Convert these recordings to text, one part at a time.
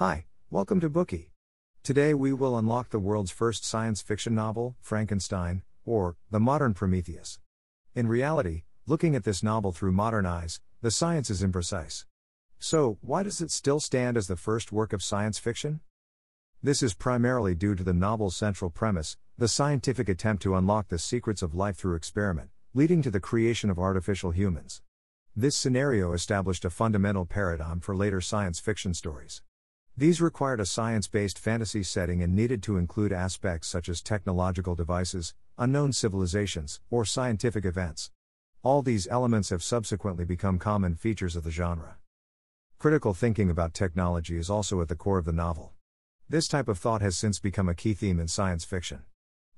Hi, welcome to Bookey. Today we will unlock the world's first science fiction novel, Frankenstein, or The Modern Prometheus. In reality, looking at this novel through modern eyes, the science is imprecise. So, why does it still stand as the first work of science fiction? This is primarily due to the novel's central premise, the scientific attempt to unlock the secrets of life through experiment, leading to the creation of artificial humans. This scenario established a fundamental paradigm for later science fiction stories. These required a science based fantasy setting and needed to include aspects such as technological devices, unknown civilizations, or scientific events. All these elements have subsequently become common features of the genre. Critical thinking about technology is also at the core of the novel. This type of thought has since become a key theme in science fiction.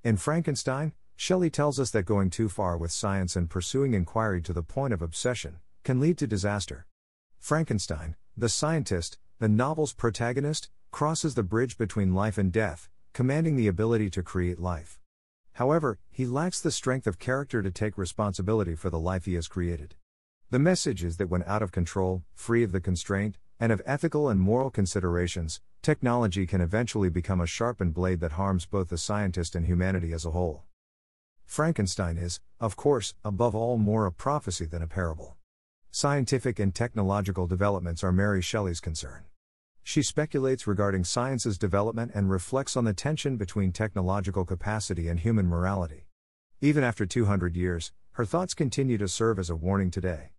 In Frankenstein, Shelley tells us that going too far with science and pursuing inquiry to the point of obsession can lead to disaster. Frankenstein, the scientist, the novel's protagonist, crosses the bridge between life and death, commanding the ability to create life. However, he lacks the strength of character to take responsibility for the life he has created. The message is that when out of control, free of the constraint, and of ethical and moral considerations, technology can eventually become a sharpened blade that harms both the scientist and humanity as a whole. Frankenstein is, of course, above all more a prophecy than a parable. Scientific and technological developments are Mary Shelley's concern. She speculates regarding science's development and reflects on the tension between technological capacity and human morality. Even after 200 years, her thoughts continue to serve as a warning today.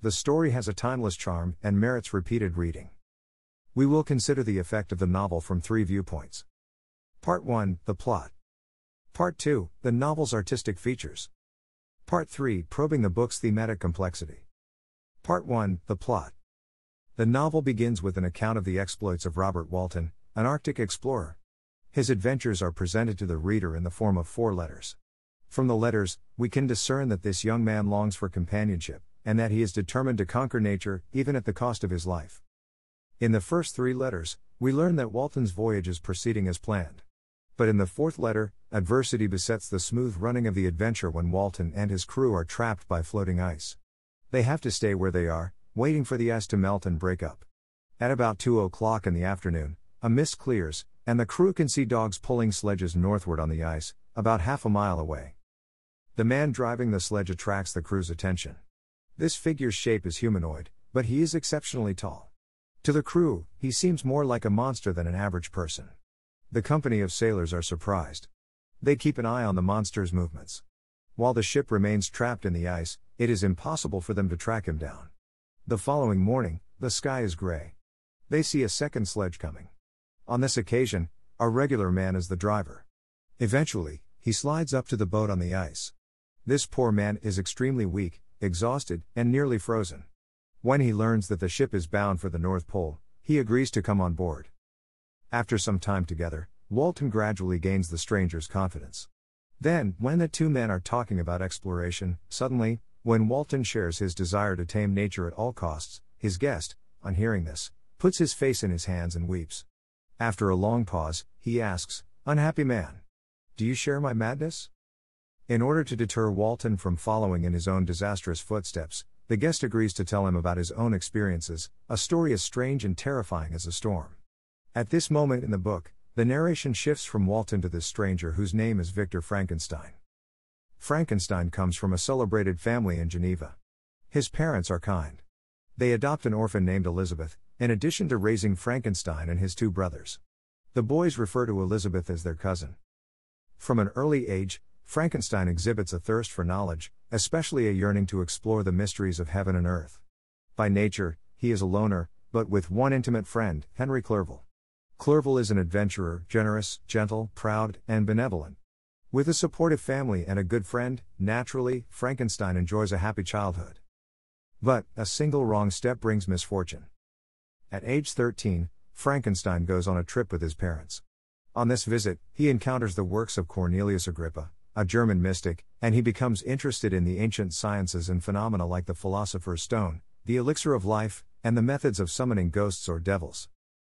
The story has a timeless charm and merits repeated reading. We will consider the effect of the novel from three viewpoints. Part 1 The plot. Part 2 The novel's artistic features. Part 3 Probing the book's thematic complexity. Part 1 The plot. The novel begins with an account of the exploits of Robert Walton, an Arctic explorer. His adventures are presented to the reader in the form of four letters. From the letters, we can discern that this young man longs for companionship, and that he is determined to conquer nature, even at the cost of his life. In the first three letters, we learn that Walton's voyage is proceeding as planned. But in the fourth letter, adversity besets the smooth running of the adventure when Walton and his crew are trapped by floating ice. They have to stay where they are, waiting for the ice to melt and break up. At about 2 o'clock in the afternoon, a mist clears, and the crew can see dogs pulling sledges northward on the ice, about half a mile away. The man driving the sledge attracts the crew's attention. This figure's shape is humanoid, but he is exceptionally tall. To the crew, he seems more like a monster than an average person. The company of sailors are surprised. They keep an eye on the monster's movements. While the ship remains trapped in the ice, it is impossible for them to track him down. The following morning, the sky is gray. They see a second sledge coming. On this occasion, a regular man is the driver. Eventually, he slides up to the boat on the ice. This poor man is extremely weak, exhausted, and nearly frozen. When he learns that the ship is bound for the North Pole, he agrees to come on board. After some time together, Walton gradually gains the stranger's confidence. Then, when the two men are talking about exploration, suddenly, when Walton shares his desire to tame nature at all costs, his guest, on hearing this, puts his face in his hands and weeps. After a long pause, he asks, Unhappy man. Do you share my madness? In order to deter Walton from following in his own disastrous footsteps, the guest agrees to tell him about his own experiences, a story as strange and terrifying as a storm. At this moment in the book, the narration shifts from Walton to this stranger whose name is Victor Frankenstein. Frankenstein comes from a celebrated family in Geneva. His parents are kind. They adopt an orphan named Elizabeth, in addition to raising Frankenstein and his two brothers. The boys refer to Elizabeth as their cousin. From an early age, Frankenstein exhibits a thirst for knowledge, especially a yearning to explore the mysteries of heaven and earth. By nature, he is a loner, but with one intimate friend, Henry Clerval. Clerval is an adventurer, generous, gentle, proud, and benevolent. With a supportive family and a good friend, naturally, Frankenstein enjoys a happy childhood. But, a single wrong step brings misfortune. At age 13, Frankenstein goes on a trip with his parents. On this visit, he encounters the works of Cornelius Agrippa, a German mystic, and he becomes interested in the ancient sciences and phenomena like the philosopher's stone, the elixir of life, and the methods of summoning ghosts or devils.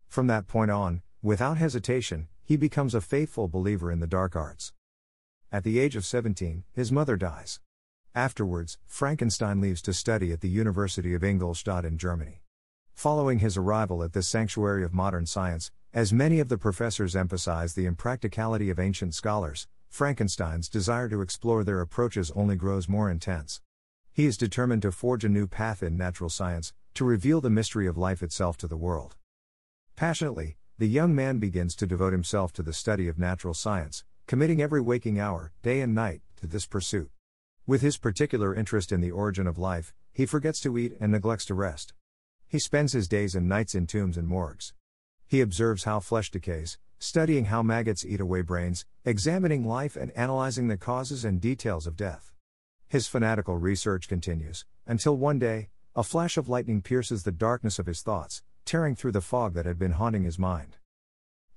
From that point on, without hesitation, he becomes a faithful believer in the dark arts. At the age of 17, his mother dies. Afterwards, Frankenstein leaves to study at the University of Ingolstadt in Germany. Following his arrival at this sanctuary of modern science, as many of the professors emphasize the impracticality of ancient scholars, Frankenstein's desire to explore their approaches only grows more intense. He is determined to forge a new path in natural science, to reveal the mystery of life itself to the world. Passionately, the young man begins to devote himself to the study of natural science, committing every waking hour, day and night, to this pursuit. With his particular interest in the origin of life, he forgets to eat and neglects to rest. He spends his days and nights in tombs and morgues. He observes how flesh decays, studying how maggots eat away brains, examining life and analyzing the causes and details of death. His fanatical research continues, until one day, a flash of lightning pierces the darkness of his thoughts, tearing through the fog that had been haunting his mind.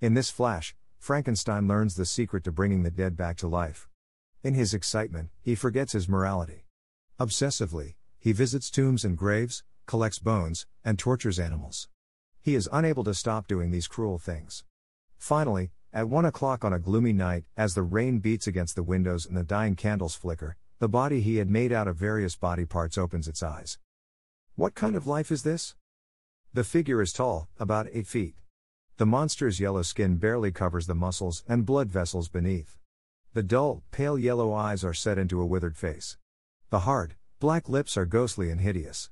In this flash, Frankenstein learns the secret to bringing the dead back to life. In his excitement, he forgets his morality. Obsessively, he visits tombs and graves, collects bones, and tortures animals. He is unable to stop doing these cruel things. Finally, at one o'clock on a gloomy night, as the rain beats against the windows and the dying candles flicker, the body he had made out of various body parts opens its eyes. What kind of life is this? The figure is tall, about 8 feet. The monster's yellow skin barely covers the muscles and blood vessels beneath. The dull, pale yellow eyes are set into a withered face. The hard, black lips are ghostly and hideous.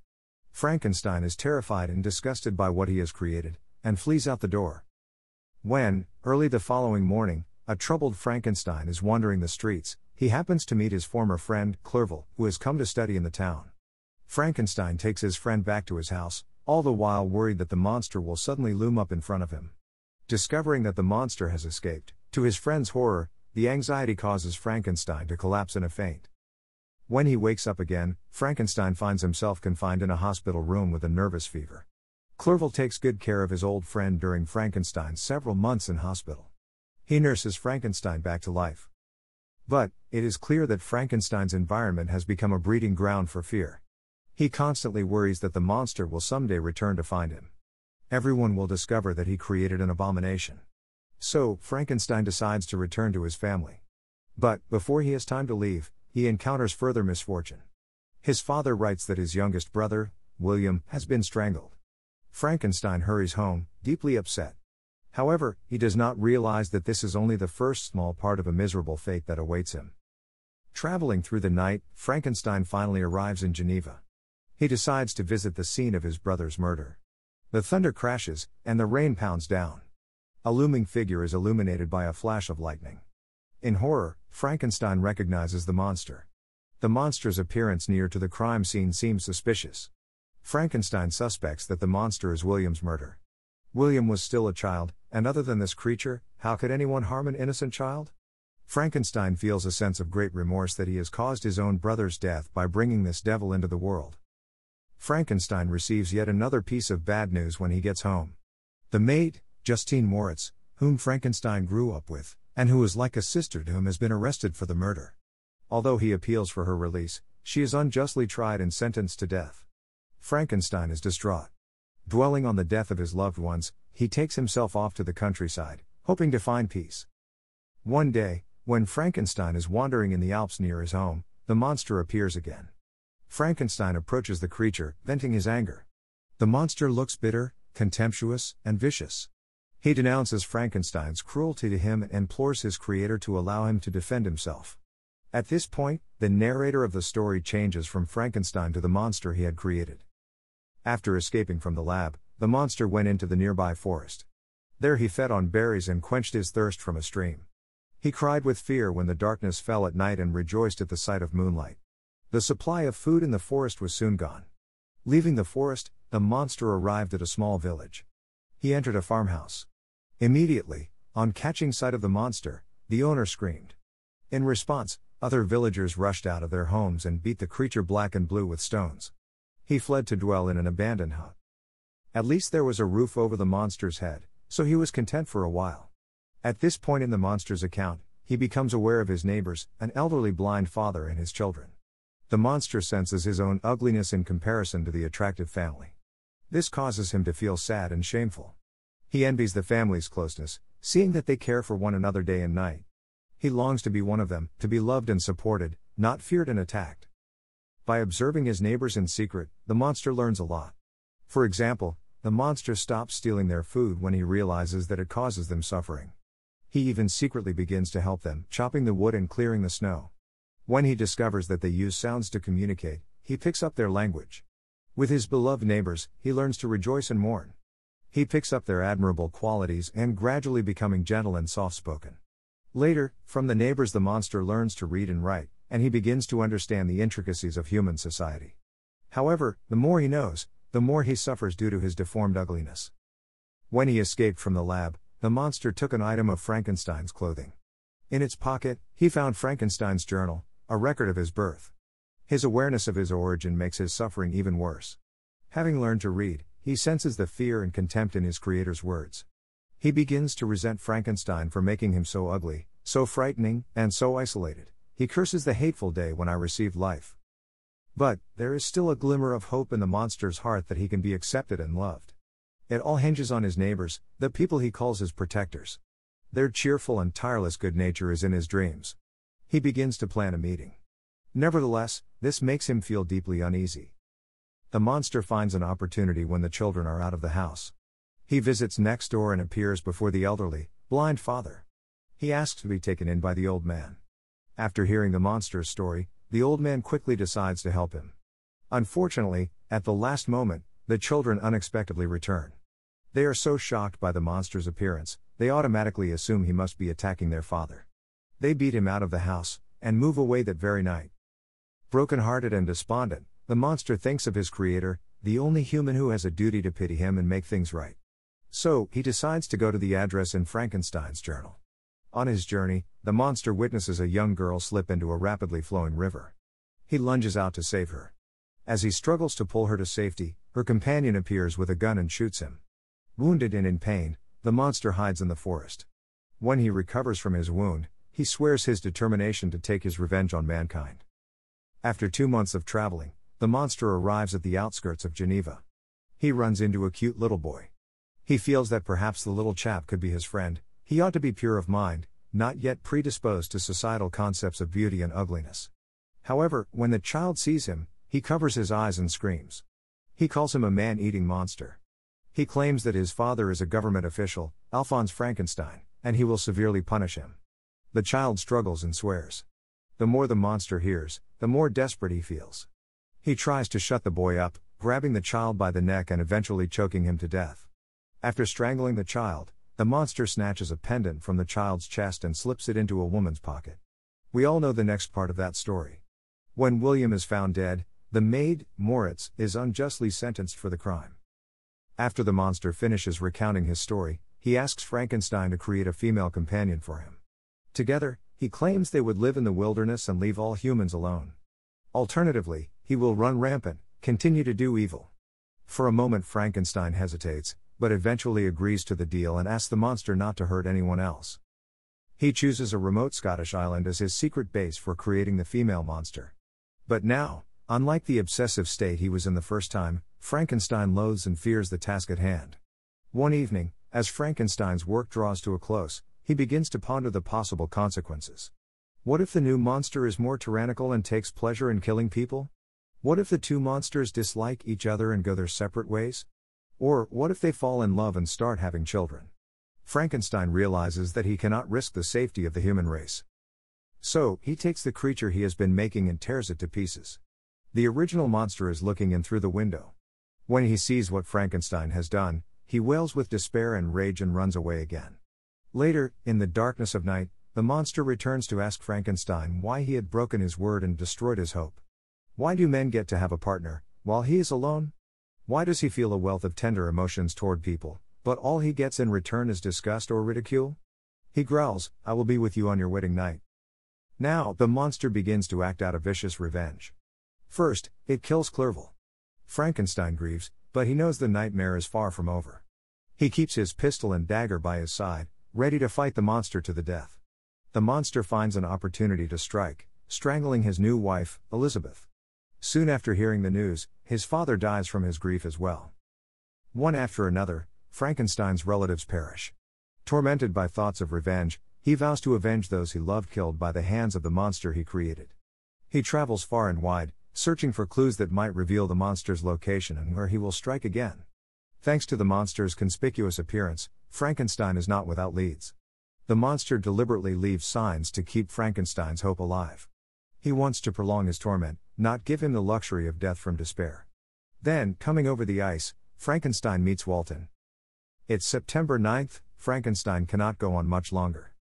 Frankenstein is terrified and disgusted by what he has created, and flees out the door. When, early the following morning, a troubled Frankenstein is wandering the streets, he happens to meet his former friend, Clerval, who has come to study in the town. Frankenstein takes his friend back to his house, all the while worried that the monster will suddenly loom up in front of him. Discovering that the monster has escaped, to his friend's horror, the anxiety causes Frankenstein to collapse in a faint. When he wakes up again, Frankenstein finds himself confined in a hospital room with a nervous fever. Clerval takes good care of his old friend during Frankenstein's several months in hospital. He nurses Frankenstein back to life. But, it is clear that Frankenstein's environment has become a breeding ground for fear. He constantly worries that the monster will someday return to find him. Everyone will discover that he created an abomination. So, Frankenstein decides to return to his family. But, before he has time to leave, he encounters further misfortune. His father writes that his youngest brother, William, has been strangled. Frankenstein hurries home, deeply upset. However, he does not realize that this is only the first small part of a miserable fate that awaits him. Traveling through the night, Frankenstein finally arrives in Geneva. He decides to visit the scene of his brother's murder. The thunder crashes, and the rain pounds down. A looming figure is illuminated by a flash of lightning. In horror, Frankenstein recognizes the monster. The monster's appearance near to the crime scene seems suspicious. Frankenstein suspects that the monster is William's murder. William was still a child, and other than this creature, how could anyone harm an innocent child? Frankenstein feels a sense of great remorse that he has caused his own brother's death by bringing this devil into the world. Frankenstein receives yet another piece of bad news when he gets home. The maid, Justine Moritz, whom Frankenstein grew up with, and who is like a sister to him, has been arrested for the murder. Although he appeals for her release, she is unjustly tried and sentenced to death. Frankenstein is distraught. Dwelling on the death of his loved ones, he takes himself off to the countryside, hoping to find peace. One day, when Frankenstein is wandering in the Alps near his home, the monster appears again. Frankenstein approaches the creature, venting his anger. The monster looks bitter, contemptuous, and vicious. He denounces Frankenstein's cruelty to him and implores his creator to allow him to defend himself. At this point, the narrator of the story changes from Frankenstein to the monster he had created. After escaping from the lab, the monster went into the nearby forest. There he fed on berries and quenched his thirst from a stream. He cried with fear when the darkness fell at night and rejoiced at the sight of moonlight. The supply of food in the forest was soon gone. Leaving the forest, the monster arrived at a small village. He entered a farmhouse. Immediately, on catching sight of the monster, the owner screamed. In response, other villagers rushed out of their homes and beat the creature black and blue with stones. He fled to dwell in an abandoned hut. At least there was a roof over the monster's head, so he was content for a while. At this point in the monster's account, he becomes aware of his neighbors, an elderly blind father and his children. The monster senses his own ugliness in comparison to the attractive family. This causes him to feel sad and shameful. He envies the family's closeness, seeing that they care for one another day and night. He longs to be one of them, to be loved and supported, not feared and attacked. By observing his neighbors in secret, the monster learns a lot. For example, the monster stops stealing their food when he realizes that it causes them suffering. He even secretly begins to help them, chopping the wood and clearing the snow. When he discovers that they use sounds to communicate, he picks up their language. With his beloved neighbors, he learns to rejoice and mourn. He picks up their admirable qualities and gradually becoming gentle and soft spoken. Later, from the neighbors, the monster learns to read and write, and he begins to understand the intricacies of human society. However, the more he knows, the more he suffers due to his deformed ugliness. When he escaped from the lab, the monster took an item of Frankenstein's clothing. In its pocket, he found Frankenstein's journal, a record of his birth. His awareness of his origin makes his suffering even worse. Having learned to read, he senses the fear and contempt in his creator's words. He begins to resent Frankenstein for making him so ugly, so frightening, and so isolated. He curses the hateful day when I received life. But, there is still a glimmer of hope in the monster's heart that he can be accepted and loved. It all hinges on his neighbors, the people he calls his protectors. Their cheerful and tireless good nature is in his dreams. He begins to plan a meeting. Nevertheless, this makes him feel deeply uneasy. The monster finds an opportunity when the children are out of the house. He visits next door and appears before the elderly, blind father. He asks to be taken in by the old man. After hearing the monster's story, the old man quickly decides to help him. Unfortunately, at the last moment, the children unexpectedly return. They are so shocked by the monster's appearance, they automatically assume he must be attacking their father. They beat him out of the house, and move away that very night. Broken-hearted and despondent, the monster thinks of his creator, the only human who has a duty to pity him and make things right. So, he decides to go to the address in Frankenstein's journal. On his journey, the monster witnesses a young girl slip into a rapidly flowing river. He lunges out to save her. As he struggles to pull her to safety, her companion appears with a gun and shoots him. Wounded and in pain, the monster hides in the forest. When he recovers from his wound, he swears his determination to take his revenge on mankind. After two months of traveling, the monster arrives at the outskirts of Geneva. He runs into a cute little boy. He feels that perhaps the little chap could be his friend, he ought to be pure of mind, not yet predisposed to societal concepts of beauty and ugliness. However, when the child sees him, he covers his eyes and screams. He calls him a man eating monster. He claims that his father is a government official, Alphonse Frankenstein, and he will severely punish him. The child struggles and swears. The more the monster hears, the more desperate he feels. He tries to shut the boy up, grabbing the child by the neck and eventually choking him to death. After strangling the child, the monster snatches a pendant from the child's chest and slips it into a woman's pocket. We all know the next part of that story. When William is found dead, the maid, Moritz, is unjustly sentenced for the crime. After the monster finishes recounting his story, he asks Frankenstein to create a female companion for him. Together, he claims they would live in the wilderness and leave all humans alone. Alternatively, he will run rampant, continue to do evil. For a moment, Frankenstein hesitates, but eventually agrees to the deal and asks the monster not to hurt anyone else. He chooses a remote Scottish island as his secret base for creating the female monster. But now, unlike the obsessive state he was in the first time, Frankenstein loathes and fears the task at hand. One evening, as Frankenstein's work draws to a close, he begins to ponder the possible consequences. What if the new monster is more tyrannical and takes pleasure in killing people? What if the two monsters dislike each other and go their separate ways? Or, what if they fall in love and start having children? Frankenstein realizes that he cannot risk the safety of the human race. So, he takes the creature he has been making and tears it to pieces. The original monster is looking in through the window. When he sees what Frankenstein has done, he wails with despair and rage and runs away again. Later, in the darkness of night, the monster returns to ask Frankenstein why he had broken his word and destroyed his hope. Why do men get to have a partner, while he is alone? Why does he feel a wealth of tender emotions toward people, but all he gets in return is disgust or ridicule? He growls, I will be with you on your wedding night. Now, the monster begins to act out a vicious revenge. First, it kills Clerval. Frankenstein grieves, but he knows the nightmare is far from over. He keeps his pistol and dagger by his side, ready to fight the monster to the death. The monster finds an opportunity to strike, strangling his new wife, Elizabeth. Soon after hearing the news, his father dies from his grief as well. One after another, Frankenstein's relatives perish. Tormented by thoughts of revenge, he vows to avenge those he loved killed by the hands of the monster he created. He travels far and wide, searching for clues that might reveal the monster's location and where he will strike again. Thanks to the monster's conspicuous appearance, Frankenstein is not without leads. The monster deliberately leaves signs to keep Frankenstein's hope alive. He wants to prolong his torment, not give him the luxury of death from despair. Then, coming over the ice, Frankenstein meets Walton. It's September 9th, Frankenstein cannot go on much longer.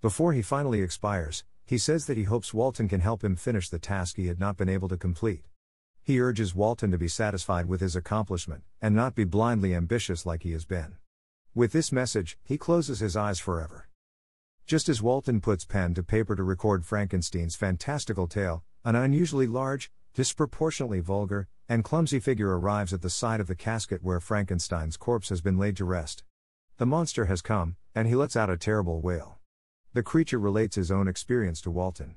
Before he finally expires, he says that he hopes Walton can help him finish the task he had not been able to complete. He urges Walton to be satisfied with his accomplishment, and not be blindly ambitious like he has been. With this message, he closes his eyes forever. Just as Walton puts pen to paper to record Frankenstein's fantastical tale, an unusually large, disproportionately vulgar, and clumsy figure arrives at the side of the casket where Frankenstein's corpse has been laid to rest. The monster has come, and he lets out a terrible wail. The creature relates his own experience to Walton.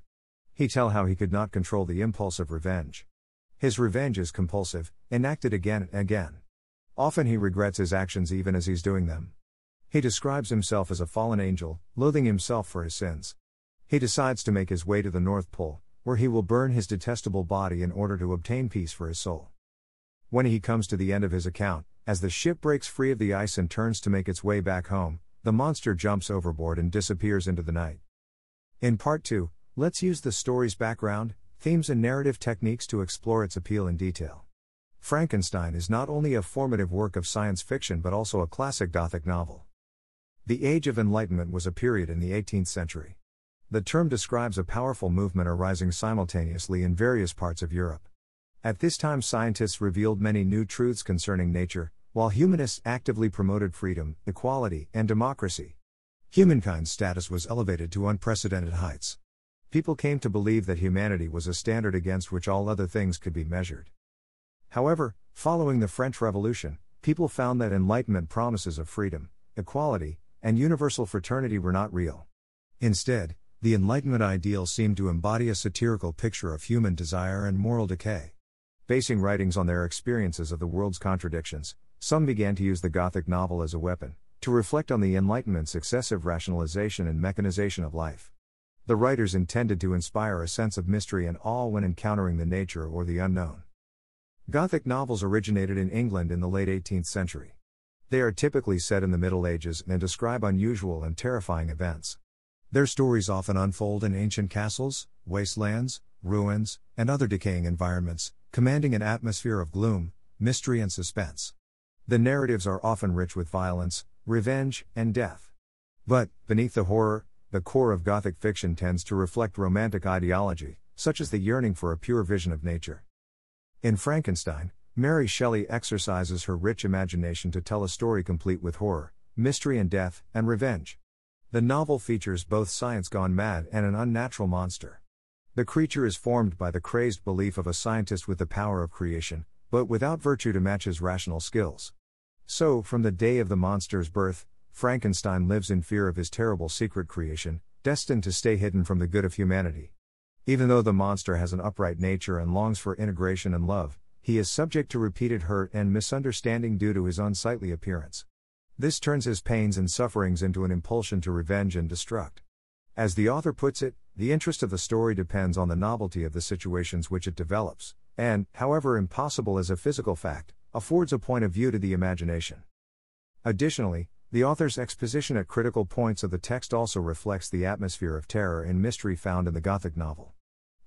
He tell how he could not control the impulse of revenge. His revenge is compulsive, enacted again and again. Often he regrets his actions even as he's doing them. He describes himself as a fallen angel, loathing himself for his sins. He decides to make his way to the North Pole, where he will burn his detestable body in order to obtain peace for his soul. When he comes to the end of his account, as the ship breaks free of the ice and turns to make its way back home, the monster jumps overboard and disappears into the night. In part 2, let's use the story's background, themes and narrative techniques to explore its appeal in detail. Frankenstein is not only a formative work of science fiction but also a classic Gothic novel. The Age of Enlightenment was a period in the 18th century. The term describes a powerful movement arising simultaneously in various parts of Europe. At this time, scientists revealed many new truths concerning nature, while humanists actively promoted freedom, equality, and democracy. Humankind's status was elevated to unprecedented heights people came to believe that humanity was a standard against which all other things could be measured. However, following the French Revolution, people found that Enlightenment promises of freedom, equality, and universal fraternity were not real. Instead, the Enlightenment ideal seemed to embody a satirical picture of human desire and moral decay. Basing writings on their experiences of the world's contradictions, some began to use the Gothic novel as a weapon, to reflect on the Enlightenment's excessive rationalization and mechanization of life. The writers intended to inspire a sense of mystery and awe when encountering the nature or the unknown. Gothic novels originated in England in the late 18th century. They are typically set in the Middle Ages and describe unusual and terrifying events. Their stories often unfold in ancient castles, wastelands, ruins, and other decaying environments, commanding an atmosphere of gloom, mystery, and suspense. The narratives are often rich with violence, revenge, and death. But, beneath the horror, the core of Gothic fiction tends to reflect romantic ideology, such as the yearning for a pure vision of nature. In Frankenstein, Mary Shelley exercises her rich imagination to tell a story complete with horror, mystery, and death, and revenge. The novel features both science gone mad and an unnatural monster. The creature is formed by the crazed belief of a scientist with the power of creation, but without virtue to match his rational skills. So, from the day of the monster's birth, Frankenstein lives in fear of his terrible secret creation, destined to stay hidden from the good of humanity. Even though the monster has an upright nature and longs for integration and love, he is subject to repeated hurt and misunderstanding due to his unsightly appearance. This turns his pains and sufferings into an impulsion to revenge and destruct. As the author puts it, the interest of the story depends on the novelty of the situations which it develops, and, however impossible as a physical fact, affords a point of view to the imagination. Additionally, the author's exposition at critical points of the text also reflects the atmosphere of terror and mystery found in the Gothic novel.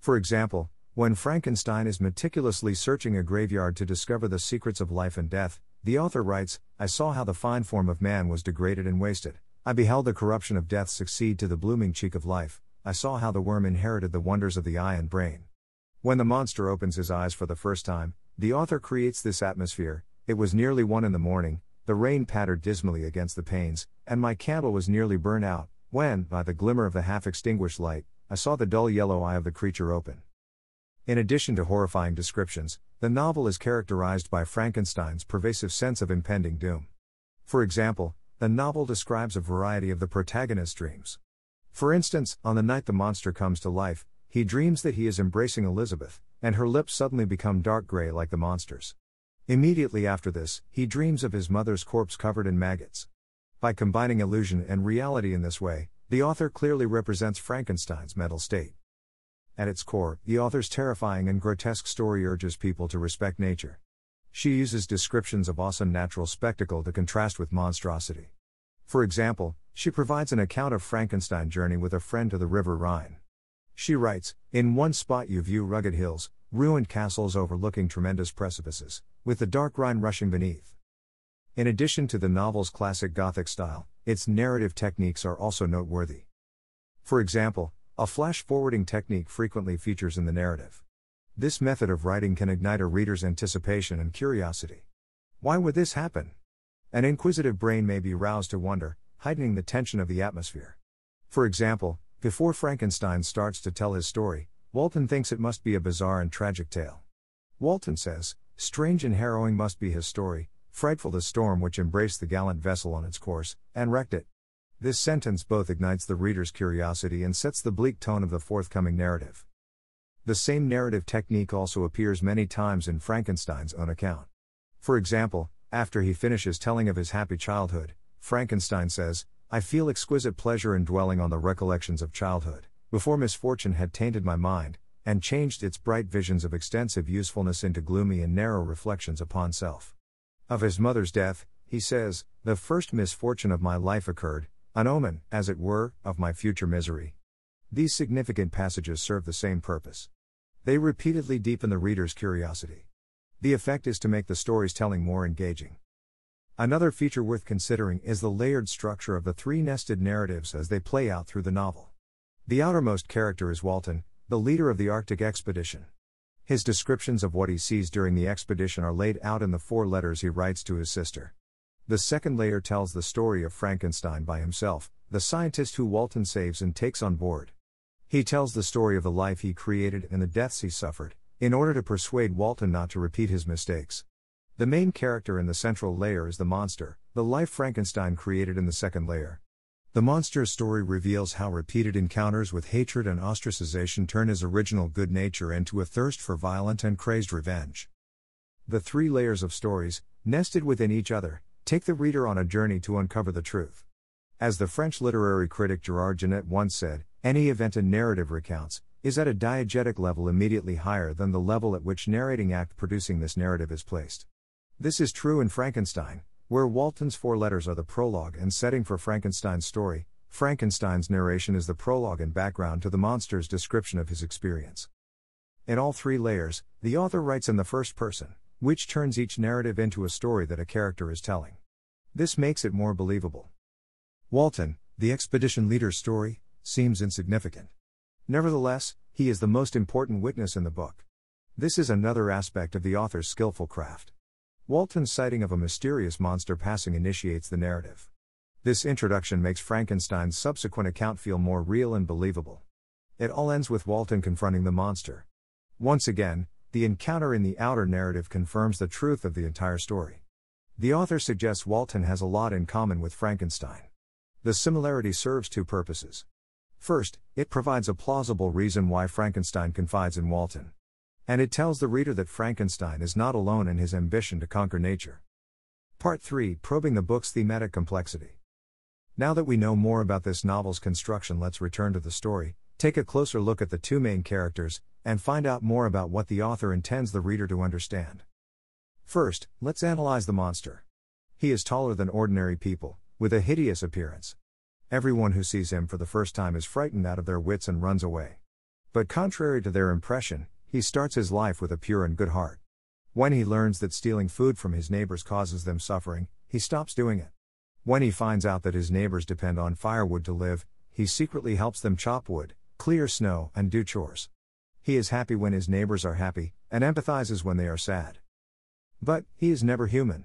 For example, when Frankenstein is meticulously searching a graveyard to discover the secrets of life and death, the author writes I saw how the fine form of man was degraded and wasted. I beheld the corruption of death succeed to the blooming cheek of life. I saw how the worm inherited the wonders of the eye and brain. When the monster opens his eyes for the first time, the author creates this atmosphere. It was nearly one in the morning, the rain pattered dismally against the panes, and my candle was nearly burned out, when, by the glimmer of the half extinguished light, I saw the dull yellow eye of the creature open. In addition to horrifying descriptions, the novel is characterized by Frankenstein's pervasive sense of impending doom. For example, the novel describes a variety of the protagonist's dreams. For instance, on the night the monster comes to life, he dreams that he is embracing Elizabeth, and her lips suddenly become dark gray like the monster's. Immediately after this, he dreams of his mother's corpse covered in maggots. By combining illusion and reality in this way, the author clearly represents Frankenstein's mental state. At its core, the author's terrifying and grotesque story urges people to respect nature. She uses descriptions of awesome natural spectacle to contrast with monstrosity. For example, she provides an account of Frankenstein's journey with a friend to the river Rhine. She writes In one spot, you view rugged hills, ruined castles overlooking tremendous precipices, with the dark Rhine rushing beneath. In addition to the novel's classic Gothic style, its narrative techniques are also noteworthy. For example, a flash forwarding technique frequently features in the narrative. This method of writing can ignite a reader's anticipation and curiosity. Why would this happen? An inquisitive brain may be roused to wonder, heightening the tension of the atmosphere. For example, before Frankenstein starts to tell his story, Walton thinks it must be a bizarre and tragic tale. Walton says, Strange and harrowing must be his story, frightful the storm which embraced the gallant vessel on its course, and wrecked it. This sentence both ignites the reader's curiosity and sets the bleak tone of the forthcoming narrative. The same narrative technique also appears many times in Frankenstein's own account. For example, after he finishes telling of his happy childhood, Frankenstein says, I feel exquisite pleasure in dwelling on the recollections of childhood, before misfortune had tainted my mind, and changed its bright visions of extensive usefulness into gloomy and narrow reflections upon self. Of his mother's death, he says, The first misfortune of my life occurred, an omen, as it were, of my future misery. These significant passages serve the same purpose. They repeatedly deepen the reader's curiosity. The effect is to make the story's telling more engaging. Another feature worth considering is the layered structure of the three nested narratives as they play out through the novel. The outermost character is Walton, the leader of the Arctic expedition. His descriptions of what he sees during the expedition are laid out in the four letters he writes to his sister. The second layer tells the story of Frankenstein by himself, the scientist who Walton saves and takes on board. He tells the story of the life he created and the deaths he suffered, in order to persuade Walton not to repeat his mistakes. The main character in the central layer is the monster, the life Frankenstein created in the second layer. The monster's story reveals how repeated encounters with hatred and ostracization turn his original good nature into a thirst for violent and crazed revenge. The three layers of stories, nested within each other, take the reader on a journey to uncover the truth. As the French literary critic Gerard Genette once said, any event a narrative recounts is at a diegetic level immediately higher than the level at which narrating act producing this narrative is placed. This is true in Frankenstein, where Walton's four letters are the prologue and setting for Frankenstein's story. Frankenstein's narration is the prologue and background to the monster's description of his experience. In all three layers, the author writes in the first person, which turns each narrative into a story that a character is telling. This makes it more believable. Walton, the expedition leader's story, seems insignificant. Nevertheless, he is the most important witness in the book. This is another aspect of the author's skillful craft. Walton's sighting of a mysterious monster passing initiates the narrative. This introduction makes Frankenstein's subsequent account feel more real and believable. It all ends with Walton confronting the monster. Once again, the encounter in the outer narrative confirms the truth of the entire story. The author suggests Walton has a lot in common with Frankenstein. The similarity serves two purposes. First, it provides a plausible reason why Frankenstein confides in Walton. And it tells the reader that Frankenstein is not alone in his ambition to conquer nature. Part 3 Probing the book's thematic complexity. Now that we know more about this novel's construction, let's return to the story, take a closer look at the two main characters, and find out more about what the author intends the reader to understand. First, let's analyze the monster. He is taller than ordinary people, with a hideous appearance. Everyone who sees him for the first time is frightened out of their wits and runs away. But contrary to their impression, he starts his life with a pure and good heart. When he learns that stealing food from his neighbors causes them suffering, he stops doing it. When he finds out that his neighbors depend on firewood to live, he secretly helps them chop wood, clear snow, and do chores. He is happy when his neighbors are happy, and empathizes when they are sad. But, he is never human.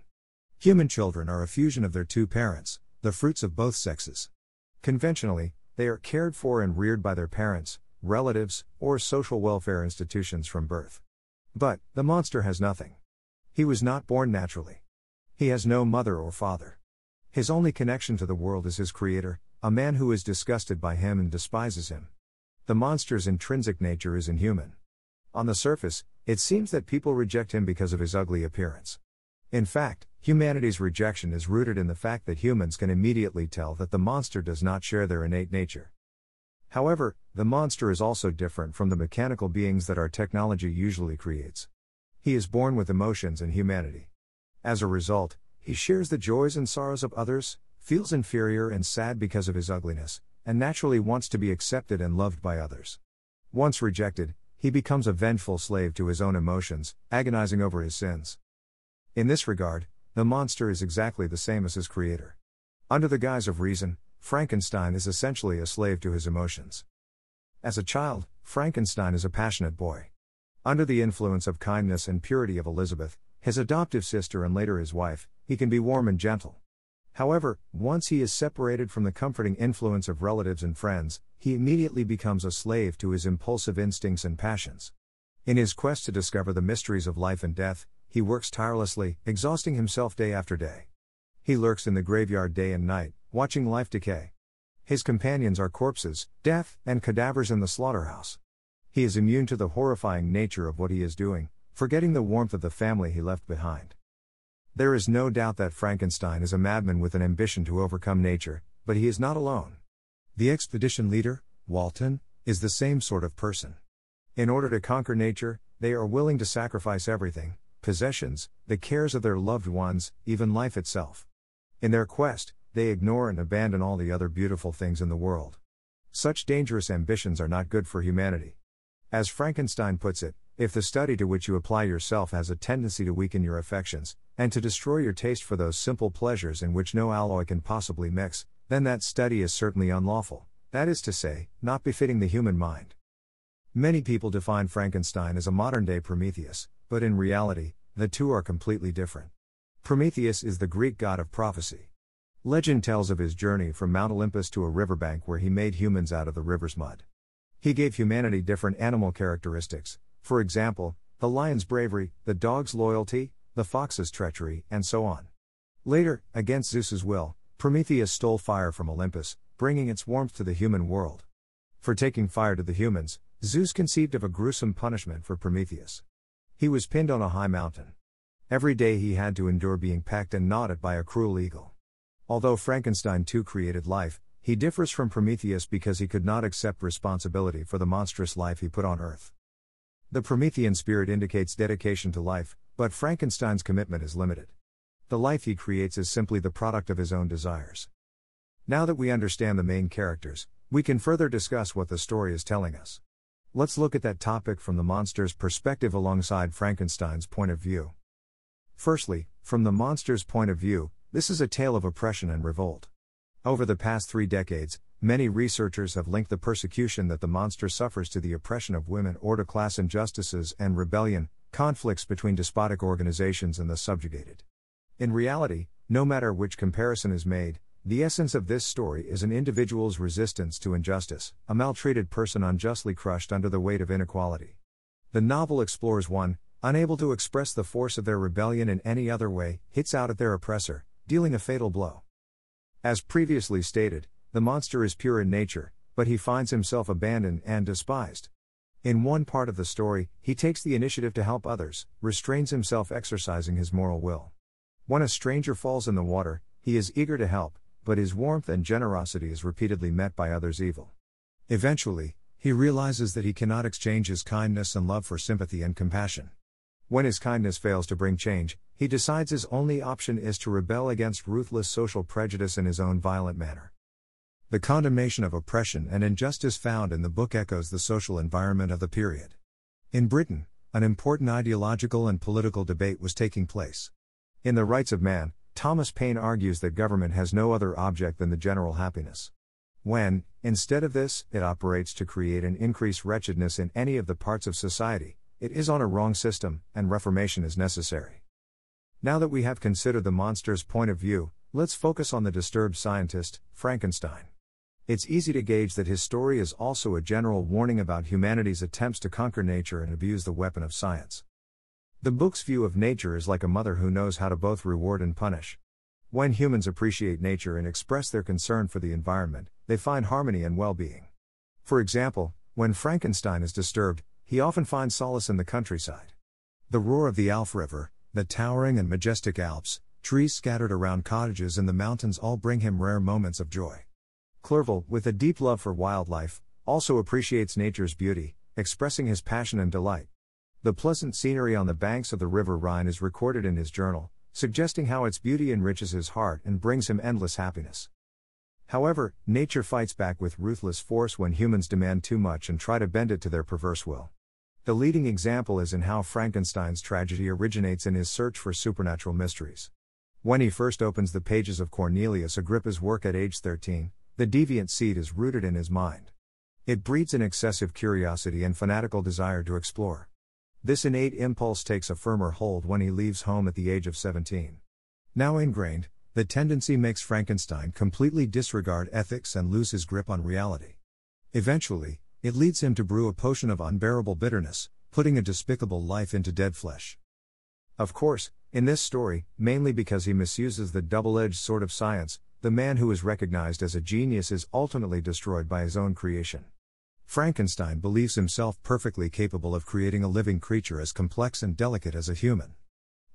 Human children are a fusion of their two parents, the fruits of both sexes. Conventionally, they are cared for and reared by their parents, relatives, or social welfare institutions from birth. But, the monster has nothing. He was not born naturally. He has no mother or father. His only connection to the world is his creator, a man who is disgusted by him and despises him. The monster's intrinsic nature is inhuman. On the surface, it seems that people reject him because of his ugly appearance. In fact, humanity's rejection is rooted in the fact that humans can immediately tell that the monster does not share their innate nature. However, the monster is also different from the mechanical beings that our technology usually creates. He is born with emotions and humanity. As a result, he shares the joys and sorrows of others, feels inferior and sad because of his ugliness, and naturally wants to be accepted and loved by others. Once rejected, he becomes a vengeful slave to his own emotions, agonizing over his sins. In this regard, the monster is exactly the same as his creator. Under the guise of reason, Frankenstein is essentially a slave to his emotions. As a child, Frankenstein is a passionate boy. Under the influence of kindness and purity of Elizabeth, his adoptive sister and later his wife, he can be warm and gentle. However, once he is separated from the comforting influence of relatives and friends, he immediately becomes a slave to his impulsive instincts and passions. In his quest to discover the mysteries of life and death, he works tirelessly, exhausting himself day after day. He lurks in the graveyard day and night, watching life decay. His companions are corpses, death, and cadavers in the slaughterhouse. He is immune to the horrifying nature of what he is doing, forgetting the warmth of the family he left behind. There is no doubt that Frankenstein is a madman with an ambition to overcome nature, but he is not alone. The expedition leader, Walton, is the same sort of person. In order to conquer nature, they are willing to sacrifice everything possessions, the cares of their loved ones, even life itself. In their quest, they ignore and abandon all the other beautiful things in the world. Such dangerous ambitions are not good for humanity. As Frankenstein puts it, if the study to which you apply yourself has a tendency to weaken your affections, and to destroy your taste for those simple pleasures in which no alloy can possibly mix, then that study is certainly unlawful, that is to say, not befitting the human mind. Many people define Frankenstein as a modern day Prometheus, but in reality, the two are completely different. Prometheus is the Greek god of prophecy. Legend tells of his journey from Mount Olympus to a riverbank where he made humans out of the river's mud. He gave humanity different animal characteristics, for example, the lion's bravery, the dog's loyalty, the fox's treachery, and so on. Later, against Zeus's will, Prometheus stole fire from Olympus, bringing its warmth to the human world. For taking fire to the humans, Zeus conceived of a gruesome punishment for Prometheus. He was pinned on a high mountain. Every day he had to endure being pecked and gnawed at by a cruel eagle. Although Frankenstein too created life, he differs from Prometheus because he could not accept responsibility for the monstrous life he put on earth. The Promethean spirit indicates dedication to life, but Frankenstein's commitment is limited. The life he creates is simply the product of his own desires. Now that we understand the main characters, we can further discuss what the story is telling us. Let's look at that topic from the monster's perspective alongside Frankenstein's point of view. Firstly, from the monster's point of view, this is a tale of oppression and revolt. Over the past three decades, Many researchers have linked the persecution that the monster suffers to the oppression of women or to class injustices and rebellion, conflicts between despotic organizations and the subjugated. In reality, no matter which comparison is made, the essence of this story is an individual's resistance to injustice, a maltreated person unjustly crushed under the weight of inequality. The novel explores one, unable to express the force of their rebellion in any other way, hits out at their oppressor, dealing a fatal blow. As previously stated, the monster is pure in nature, but he finds himself abandoned and despised. In one part of the story, he takes the initiative to help others, restrains himself exercising his moral will. When a stranger falls in the water, he is eager to help, but his warmth and generosity is repeatedly met by others' evil. Eventually, he realizes that he cannot exchange his kindness and love for sympathy and compassion. When his kindness fails to bring change, he decides his only option is to rebel against ruthless social prejudice in his own violent manner. The condemnation of oppression and injustice found in the book echoes the social environment of the period. In Britain, an important ideological and political debate was taking place. In The Rights of Man, Thomas Paine argues that government has no other object than the general happiness. When, instead of this, it operates to create and increase wretchedness in any of the parts of society, it is on a wrong system, and reformation is necessary. Now that we have considered the monster's point of view, let's focus on the disturbed scientist, Frankenstein. It's easy to gauge that his story is also a general warning about humanity's attempts to conquer nature and abuse the weapon of science. The book's view of nature is like a mother who knows how to both reward and punish. When humans appreciate nature and express their concern for the environment, they find harmony and well being. For example, when Frankenstein is disturbed, he often finds solace in the countryside. The roar of the Arve River, the towering and majestic Alps, trees scattered around cottages in the mountains all bring him rare moments of joy. Clerval, with a deep love for wildlife, also appreciates nature's beauty, expressing his passion and delight. The pleasant scenery on the banks of the river Rhine is recorded in his journal, suggesting how its beauty enriches his heart and brings him endless happiness. However, nature fights back with ruthless force when humans demand too much and try to bend it to their perverse will. The leading example is in how Frankenstein's tragedy originates in his search for supernatural mysteries. When he first opens the pages of Cornelius Agrippa's work at age 13, the deviant seed is rooted in his mind. It breeds an excessive curiosity and fanatical desire to explore. This innate impulse takes a firmer hold when he leaves home at the age of 17. Now ingrained, the tendency makes Frankenstein completely disregard ethics and lose his grip on reality. Eventually, it leads him to brew a potion of unbearable bitterness, putting a despicable life into dead flesh. Of course, in this story, mainly because he misuses the double edged sword of science, the man who is recognized as a genius is ultimately destroyed by his own creation. Frankenstein believes himself perfectly capable of creating a living creature as complex and delicate as a human.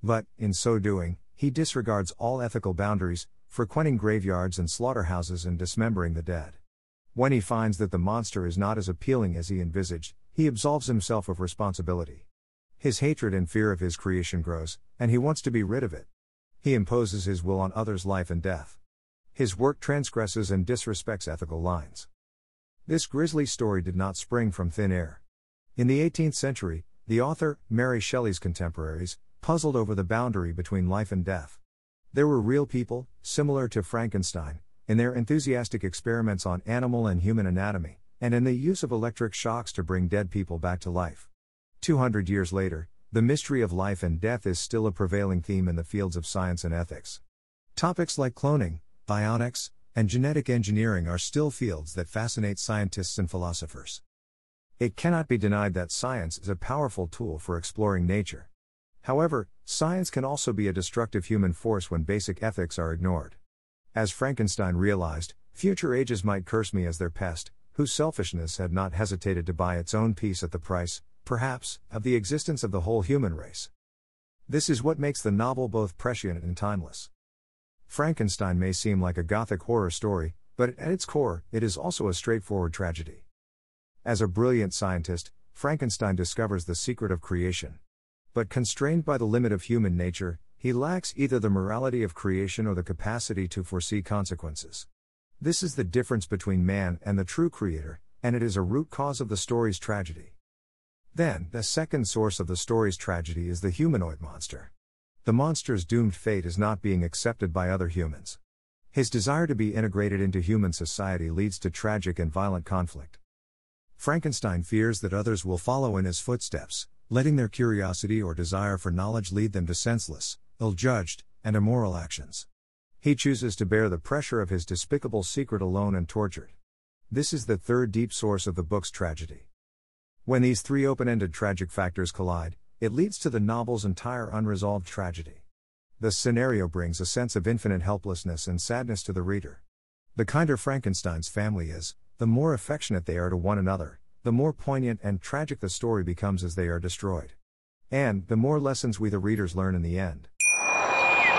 But, in so doing, he disregards all ethical boundaries, frequenting graveyards and slaughterhouses and dismembering the dead. When he finds that the monster is not as appealing as he envisaged, he absolves himself of responsibility. His hatred and fear of his creation grows, and he wants to be rid of it. He imposes his will on others' life and death. His work transgresses and disrespects ethical lines. This grisly story did not spring from thin air. In the 18th century, the author, Mary Shelley's contemporaries, puzzled over the boundary between life and death. There were real people, similar to Frankenstein, in their enthusiastic experiments on animal and human anatomy, and in the use of electric shocks to bring dead people back to life. 200 years later, the mystery of life and death is still a prevailing theme in the fields of science and ethics. Topics like cloning, bionics, and genetic engineering are still fields that fascinate scientists and philosophers. It cannot be denied that science is a powerful tool for exploring nature. However, science can also be a destructive human force when basic ethics are ignored. As Frankenstein realized, future ages might curse me as their pest, whose selfishness had not hesitated to buy its own peace at the price, perhaps, of the existence of the whole human race. This is what makes the novel both prescient and timeless. Frankenstein may seem like a gothic horror story, but at its core, it is also a straightforward tragedy. As a brilliant scientist, Frankenstein discovers the secret of creation. But constrained by the limit of human nature, he lacks either the morality of creation or the capacity to foresee consequences. This is the difference between man and the true creator, and it is a root cause of the story's tragedy. Then, the second source of the story's tragedy is the humanoid monster. The monster's doomed fate is not being accepted by other humans. His desire to be integrated into human society leads to tragic and violent conflict. Frankenstein fears that others will follow in his footsteps, letting their curiosity or desire for knowledge lead them to senseless, ill judged, and immoral actions. He chooses to bear the pressure of his despicable secret alone and tortured. This is the third deep source of the book's tragedy. When these three open ended tragic factors collide, it leads to the novel's entire unresolved tragedy. The scenario brings a sense of infinite helplessness and sadness to the reader. The kinder Frankenstein's family is, the more affectionate they are to one another, the more poignant and tragic the story becomes as they are destroyed. And the more lessons we the readers learn in the end.